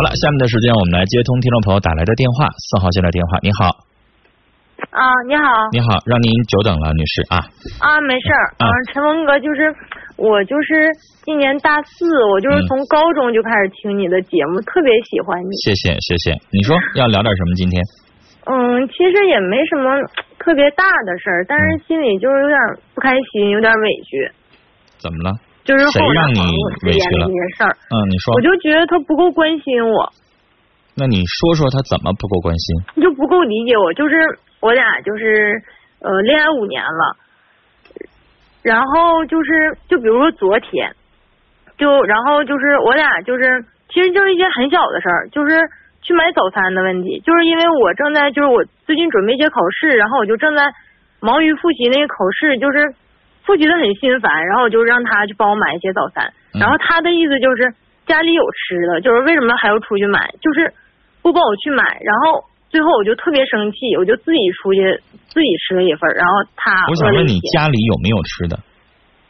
好了，下面的时间我们来接通听众朋友打来的电话，四号线的电话。你好，啊，你好。你好，让您久等了，女士啊。啊，没事儿。啊嗯，陈峰哥，就是我，就是今年大四，我就是嗯从高中就开始听你的节目，特别喜欢你。谢谢谢谢，你说 要聊点什么？今天嗯，其实也没什么特别大的事儿，但嗯是心里就是有点不开心，有点委屈，怎么了？就是后谁让你委屈了？这些事儿，嗯，你说。我，就觉得他不够关心我，那你说说他怎么不够关心？你就不够理解我，就是我俩就是呃恋爱五年了，然后就是就比如说昨天，就然后就是我俩就是其实就是一件很小的事儿，就是去买早餐的问题，就是因为我正在就是我最近准备一些考试，然后我就正在忙于复习那个考试，就是复习的很心烦，然后我就让他去帮我买一些早餐，嗯然后他的意思就是家里有吃的，就是为什么还要出去买，就是不帮我去买，然后最后我就特别生气，我就自己出去自己吃了一份儿，然后他我想问你家里有没有吃的？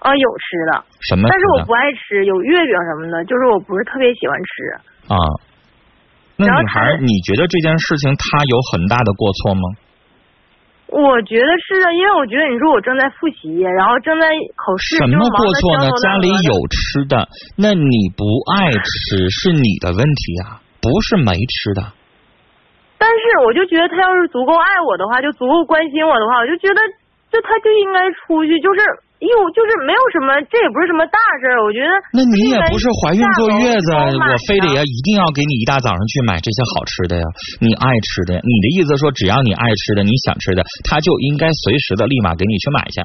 啊有吃的，什么但是我不爱吃，有月饼什么的，就是我不是特别喜欢吃。啊？那女孩你觉得这件事情她有很大的过错吗？我觉得是的，因为我觉得你说我正在复习，然后正在考试，什么过错呢家里有吃的，那你不爱吃是你的问题啊、不是没吃的。但是我就觉得他要是足够爱我的话，就足够关心我的话，我就觉得就他就应该出去，就是又就是没有什么，这也不是什么大事儿，我觉得。那你也不是怀孕坐月子，我非得。要一定要给你一大早上去买这些好吃的呀，你爱吃的呀。你的意思说，只要你爱吃的，你想吃的，他就应该随时的立马给你去买去。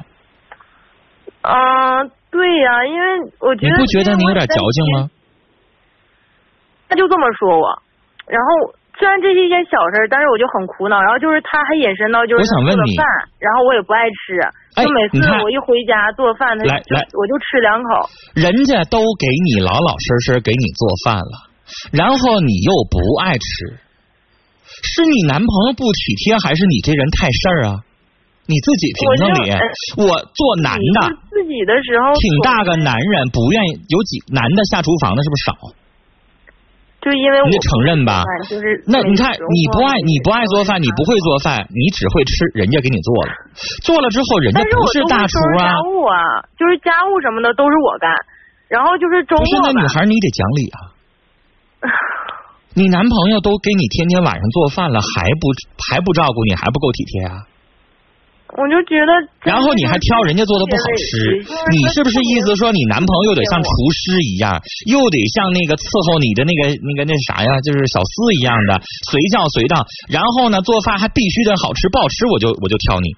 嗯、对呀、因为我觉得你不觉得你有点矫情吗？？他就这么说我，然后虽然这是一件小事，但是我就很苦恼。然后就是他还引申到就是我想问你他做的饭，然后我也不爱吃，哎就每次我一回家做饭，来来我就吃两口。人家都给你老老实实给你做饭了，然后你又不爱吃，是你男朋友不体贴，还是你这人太事儿啊？你自己评评理我。我做男的，自己的时候挺大个男人，不愿意有几男的下厨房的，是不是少？就因为我你得承认吧？就是那你看，你不爱你不爱做饭，你不会做饭，你只会吃，人家给你做了，做了之后人家不是大厨啊家。务啊，就是家务什么的都是我干，然后就是周不是，末吧那女孩你得讲理啊。你男朋友都给你天天晚上做饭了，还不还不照顾你，还不够体贴啊？我就觉得，然后你还挑人家做的不好吃，你是不是意思说你男朋友得像厨师一样，又得像那个伺候你的那个那个那啥呀，就是小厮一样的随叫随到，然后呢做饭还必须得好吃，不好吃我就我就挑你，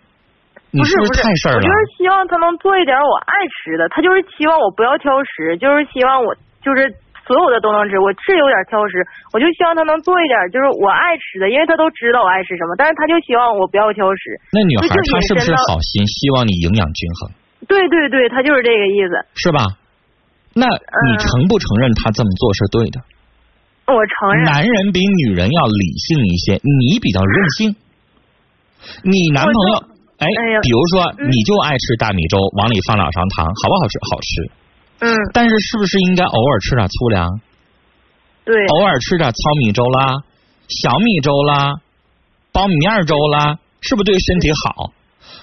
你是不不是太事儿了我就？是希望他能做一点我爱吃的，他就是希望我不要挑食，就是希望我就是所有的都能吃。我是有点挑食，我就希望他能做一点就是我爱吃的，因为他都知道我爱吃什么，但是他就希望我不要挑食。那女孩她是不是好心，希望你营养均衡，对对对，他就是这个意思。是吧？那你嗯承不承认他这么做是对的？我承认，男人比女人要理性一些，你比较任性。你男朋友，哎哎，比如说嗯你就爱吃大米粥，往里放两勺糖，好不好吃？好吃。嗯，但是是不是应该偶尔吃点粗粮，对，偶尔吃点糙米粥啦、小米粥啦、苞米面粥啦，是不是对身体好？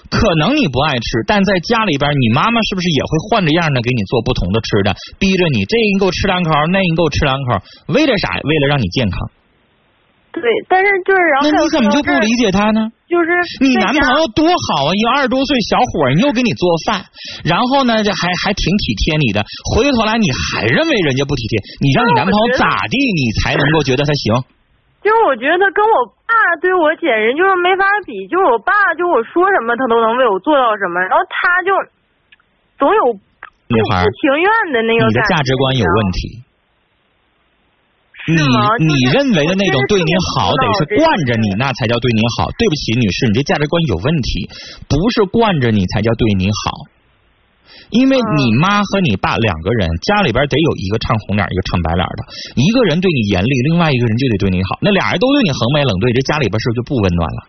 可能你不爱吃，但在家里边，你妈妈是不是也会换着样的给你做不同的吃的，逼着你这个你给我吃两口，那个你给我吃两口，为了啥？为了让你健康。对，但是就是然后那你怎么就不理解他呢？就是你男朋友多好啊，一个二十多岁小伙儿，你又给你做饭，然后呢，这还还挺体贴你的。回过头来，你还认为人家不体贴，你让你男朋友咋地，你才能够觉得他行？就是我觉得他跟我爸对我简直就是没法比，就是我爸就我说什么他都能为我做到什么，然后他就总有不女孩不情愿的那个你的价值观有问题。你你认为的那种对你好，得是惯着你，那才叫对你好。对不起，女士，你这价值观有问题，不是惯着你才叫对你好。因为你妈和你爸两个人，家里边得有一个唱红脸，一个唱白脸的。一个人对你严厉，另外一个人就得对你好。那俩人都对你横眉冷对，这家里边是不是就不温暖了？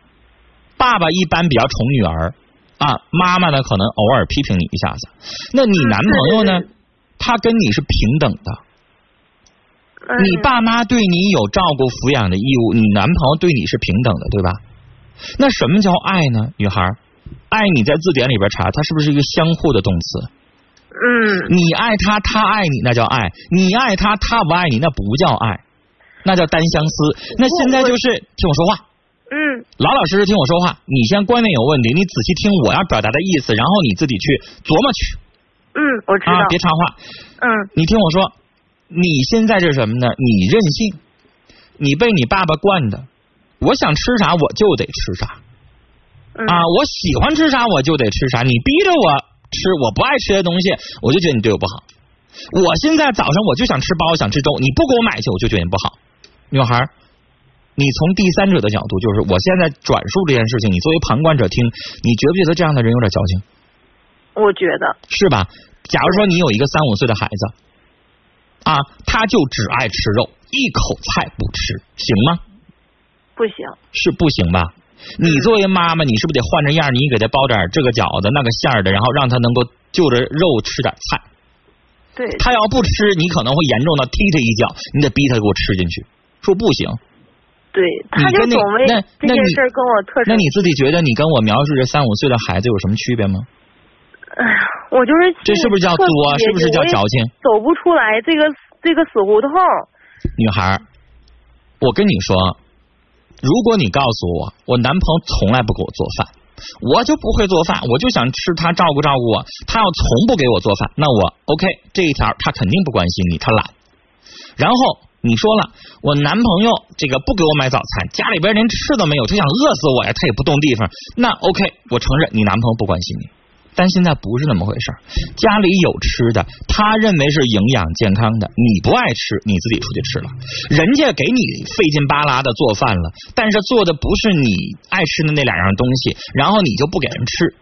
爸爸一般比较宠女儿啊，妈妈呢可能偶尔批评你一下子。那你男朋友呢？他跟你是平等的，嗯你爸妈对你有照顾抚养的义务，你男朋友对你是平等的，对吧？那什么叫爱呢？女孩，爱你在字典里边查，它是不是一个相互的动词？嗯你爱他，他爱你，那叫爱；你爱他，他不爱你，那不叫爱，那叫单相思。那现在就是听我说话，嗯老老实实听我说话。你先观念有问题，你仔细听我要表达的意思，然后你自己去琢磨去嗯，我知道。啊，别插话。嗯你听我说，你现在是什么呢？你任性，你被你爸爸惯的，我想吃啥我就得吃啥嗯啊，我喜欢吃啥我就得吃啥，你逼着我吃我不爱吃的东西，我就觉得你对我不好。我现在早上我就想吃包，想吃粥，你不给我买去，我就觉得你不好。女孩，你从第三者的角度，就是我现在转述这件事情，你作为旁观者听，你觉不觉得这样的人有点矫情？我觉得。是吧？假如说你有一个三五岁的孩子啊，他就只爱吃肉，一口菜不吃，行吗？不行。是不行吧？你作为妈妈，你是不是得换着样？你给他包点这个饺子那个馅儿的，然后让他能够就着肉吃点菜。对。他要不吃，你可能会严重的踢他一脚，你得逼他给我吃进去。说不行，对，他就那总为那那你这件事跟我特生气。那你自己觉得你跟我描述这三五岁的孩子有什么区别吗？哎呀，我就是这是不是叫作？是不是叫矫情？走不出来这个这个死胡同。女孩，我跟你说，如果你告诉我，我男朋友从来不给我做饭，我就不会做饭，我就想吃他照顾照顾我，他要从不给我做饭，那我 OK 这一条他肯定不关心你，他懒。然后你说了，我男朋友这个不给我买早餐，家里边连吃都没有，他想饿死我呀，他也不动地方，那 OK 我承认你男朋友不关心你。但现在不是那么回事家里有吃的，他认为是营养健康的，你不爱吃，你自己出去吃了。人家给你费劲巴拉的做饭了，但是做的不是你爱吃的那两样东西，然后你就不给人吃。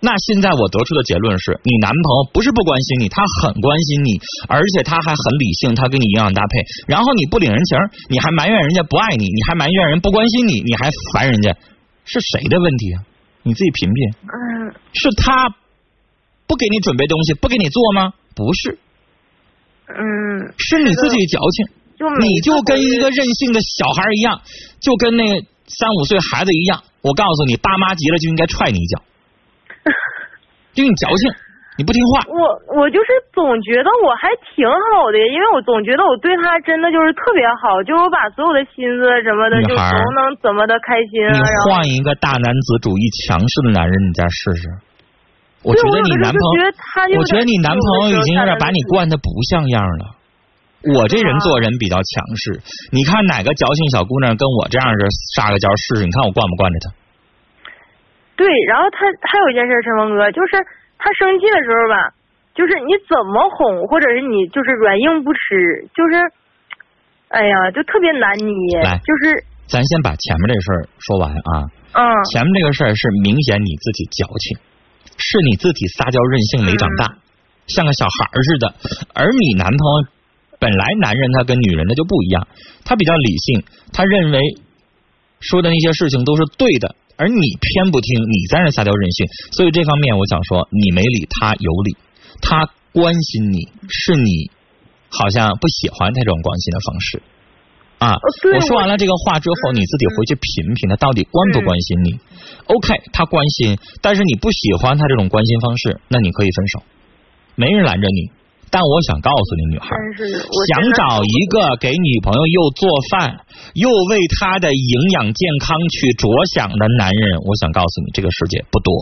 那现在我得出的结论是你男朋友不是不关心你，他很关心你，而且他还很理性，他给你营养搭配。然后你不领人情，你还埋怨人家不爱你，你还埋怨人不关心你，你还烦人家，是谁的问题啊？你自己品品。嗯。是他不给你准备东西，不给你做吗？不是。嗯。是你自己矫情。就你就跟一个任性的小孩一样，就跟那三五岁孩子一样。我告诉你，爸妈急了就应该踹你一脚。就你矫情，你不听话。我我就是总觉得我还挺好的，因为我总觉得我对他真的就是特别好，就是我把所有的心思什么的就都能怎么的开心啊。你换一个大男子主义强势的男人，你再试试。我觉得你男朋友，我觉得你男朋友已经有点把你惯的不像样了。我这人做人比较强势，你看哪个矫情小姑娘跟我这样式撒个娇试试，你看我惯不惯着她？对，然后他还有一件事，陈峰哥，就是他生气的时候吧，就是你怎么哄，或者是你就是软硬不吃，就是，哎呀，就特别难捏。来，就是咱先把前面这事儿说完啊。嗯。前面这个事儿是明显你自己矫情，是你自己撒娇任性没长大，嗯、像个小孩似的。而你男朋友本来男人他跟女人他就不一样，他比较理性，他认为说的那些事情都是对的。而你偏不听，你在那撒娇任性，所以这方面我想说，你没理他有理，他关心你是你好像不喜欢他这种关心的方式啊。我说完了这个话之后，你自己回去品品，他到底关不关心你、嗯、？OK，他关心，但是你不喜欢他这种关心方式，那你可以分手，没人拦着你。但我想告诉你，女孩，想找一个给女朋友又做饭又为她的营养健康去着想的男人，我想告诉你，这个世界不多。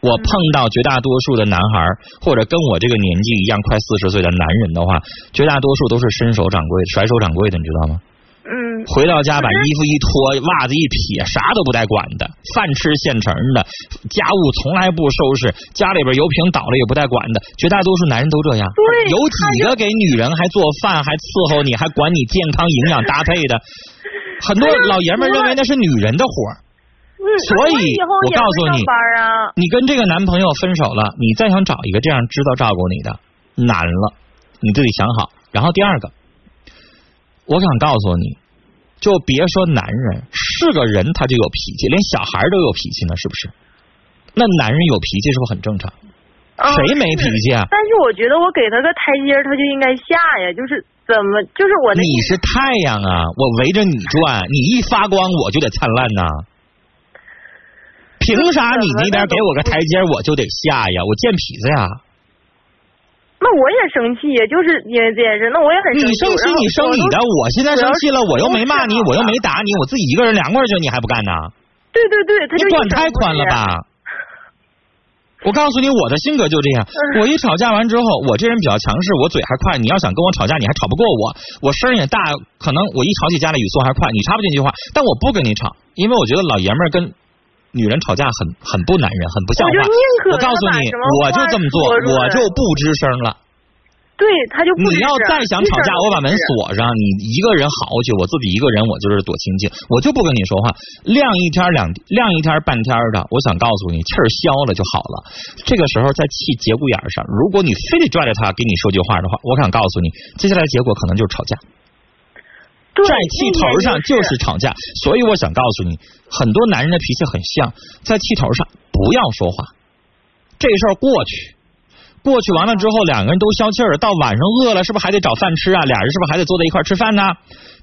我碰到绝大多数的男孩，或者跟我这个年纪一样快四十岁的男人的话，绝大多数都是伸手掌柜、甩手掌柜的，你知道吗？嗯。回到家把衣服一脱，袜子一撇，啥都不带管的，饭吃现成的，家务从来不收拾，家里边油瓶倒了也不带管的，绝大多数男人都这样。对。有几个给女人还做饭、还伺候你、还管你健康营养搭配的？很多老爷们认为那是女人的活。所以，我告诉你，啊、你跟这个男朋友分手了，你再想找一个这样知道照顾你的，难了，你自己想好。然后第二个，我想告诉你。就别说男人是个人，他就有脾气，连小孩都有脾气呢，是不是？那男人有脾气是不是很正常？谁没脾气啊？但是我觉得我给他个台阶，他就应该下呀。就是怎么，就是我你是太阳啊，我围着你转，你一发光我就得灿烂呐。凭啥你那边给我个台阶，我就得下呀？我贱痞子呀！那我也生气呀，就是因为这件事，那我也很生气。你生气你生你的，我现在生气了，我又没骂你，我又没打你，我自己一个人凉快去，你还不干呢？对对对，他就管太宽了吧？我告诉你，我的性格就这样。我一吵架完之后，我这人比较强势，我嘴还快。你要想跟我吵架，你还吵不过我。我声也大，可能我一吵起架来语速还快，你插不进去话。但我不跟你吵，因为我觉得老爷们儿跟女人吵架很很不男人，很不像话。我告诉你，我就这么做，我就不吱声了。对，他就你要再想吵架，我把门锁上，你一个人好去，我自己一个人，我就是躲清静，我就不跟你说话。晾一天两晾一天半天的，我想告诉你，气儿消了就好了。这个时候在气节骨眼上，如果你非得拽着他给你说句话的话，我想告诉你，接下来结果可能就是吵架。在气头上就是吵架，所以我想告诉你，很多男人的脾气很像，在气头上不要说话，这事儿过去。过去完了之后，两个人都消气儿，到晚上饿了，是不是还得找饭吃啊？俩人是不是还得坐在一块吃饭呢？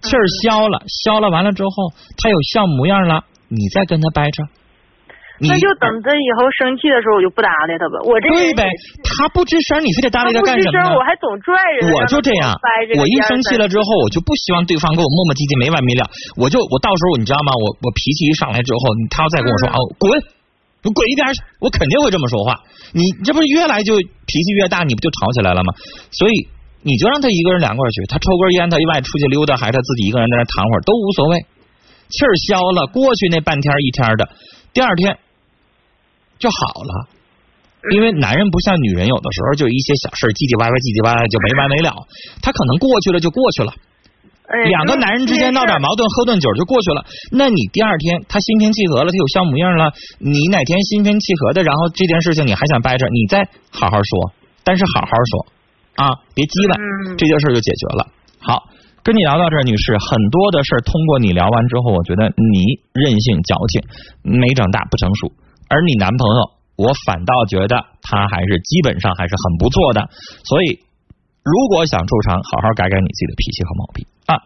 气儿消了，消了完了之后，他有笑模样了，你再跟他掰扯。那就等着以后生气的时候，我就不搭理他吧。我这对呗，他不吱声，你非得搭理他干什么？我还总拽着我就这样，我一生气了之后，我就不希望对方跟我磨磨唧唧没完没了。我就我到时候你知道吗？我我脾气一上来之后，他要再跟我说啊滚。你滚一边去！我肯定会这么说话。你这不是越来就脾气越大，你不就吵起来了吗？所以你就让他一个人凉快去，他抽根烟，他一外出去溜达，还是他自己一个人在那躺会儿都无所谓。气儿消了，过去那半天一天的，第二天就好了。因为男人不像女人，有的时候就一些小事唧唧歪歪、唧唧歪歪就没完没了。他可能过去了就过去了。两个男人之间闹点矛盾，喝顿酒就过去了。那你第二天他心平气和了，他有笑模样了。你哪天心平气和的，然后这件事情你还想掰扯，你再好好说，但是好好说啊，别急了，这件事就解决了。好，跟你聊到这儿，女士，很多的事通过你聊完之后，我觉得你任性矫情，没长大不成熟。而你男朋友，我反倒觉得他还是基本上还是很不错的。所以。如果想出场，好好改改你自己的脾气和毛病啊。